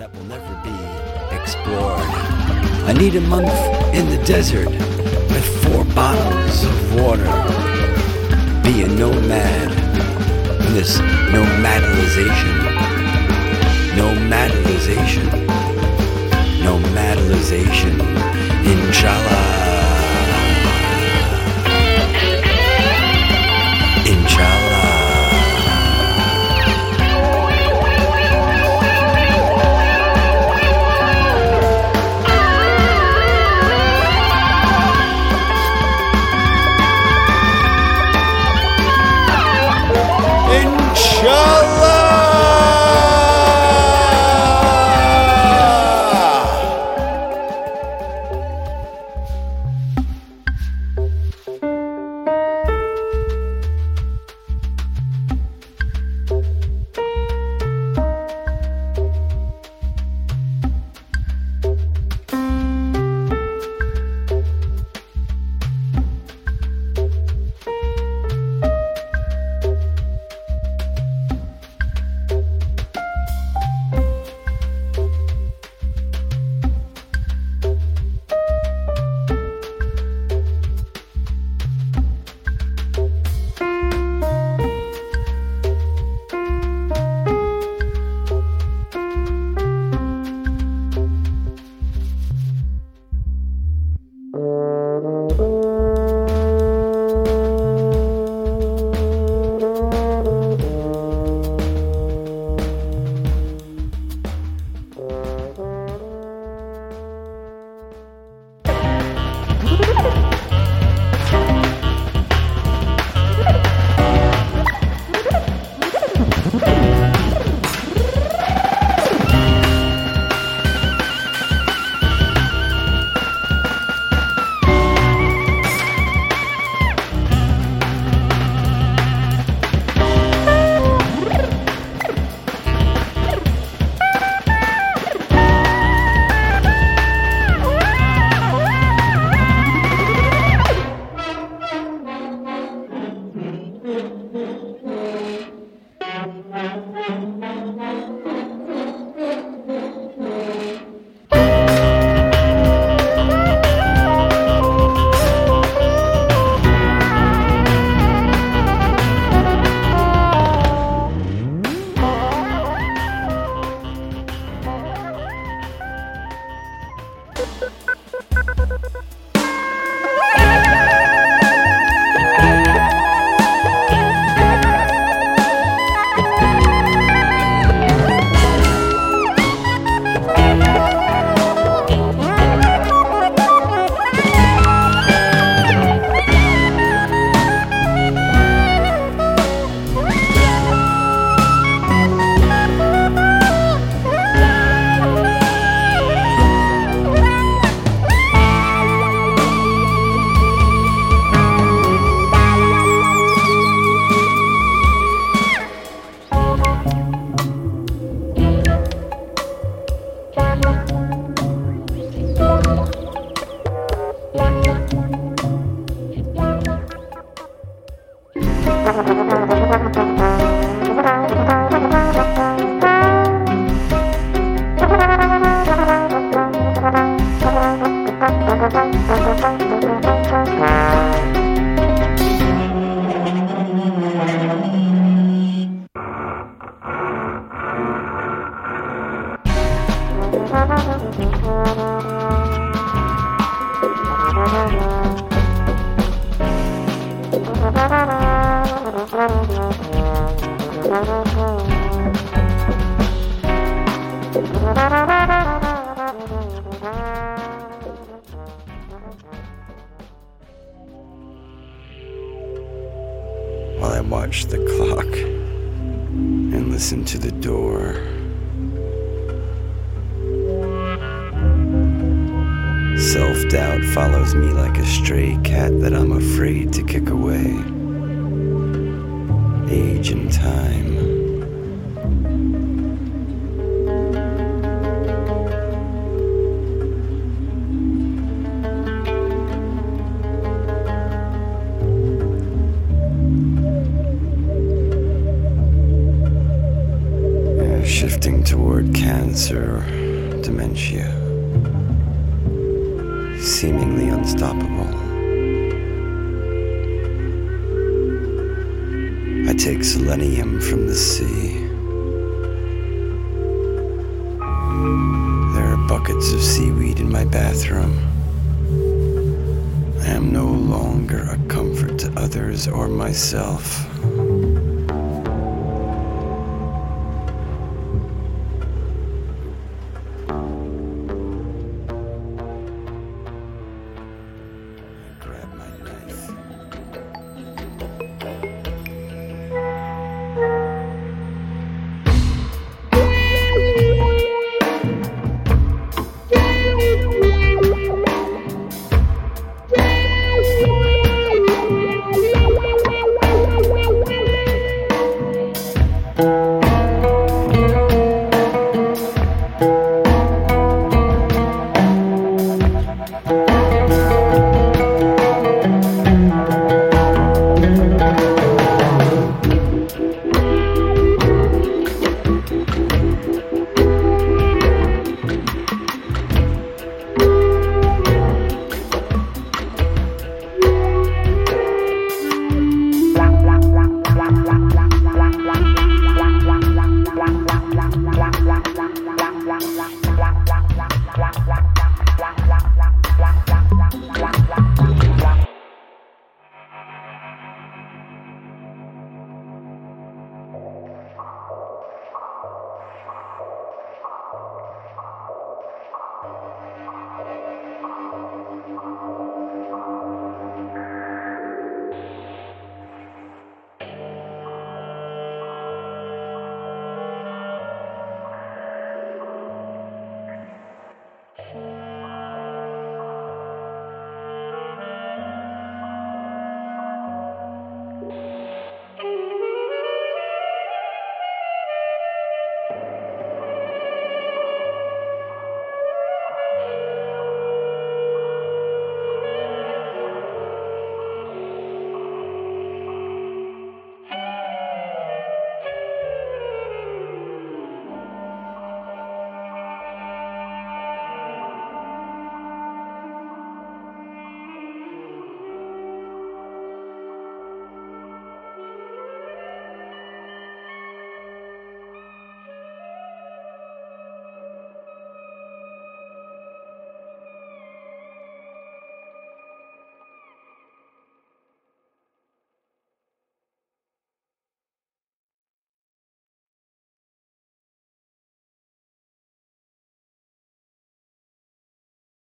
that will never be explored. I need a month in the desert with four bottles of water. Be a nomad in this nomadalization. Nomadalization. Nomadalization. While I watch the clock and listen to the door. Self doubt follows me like a stray cat that I'm afraid to kick away. Age and time. Dementia, seemingly unstoppable. I take selenium from the sea. There are buckets of seaweed in my bathroom. I am no longer a comfort to others or myself.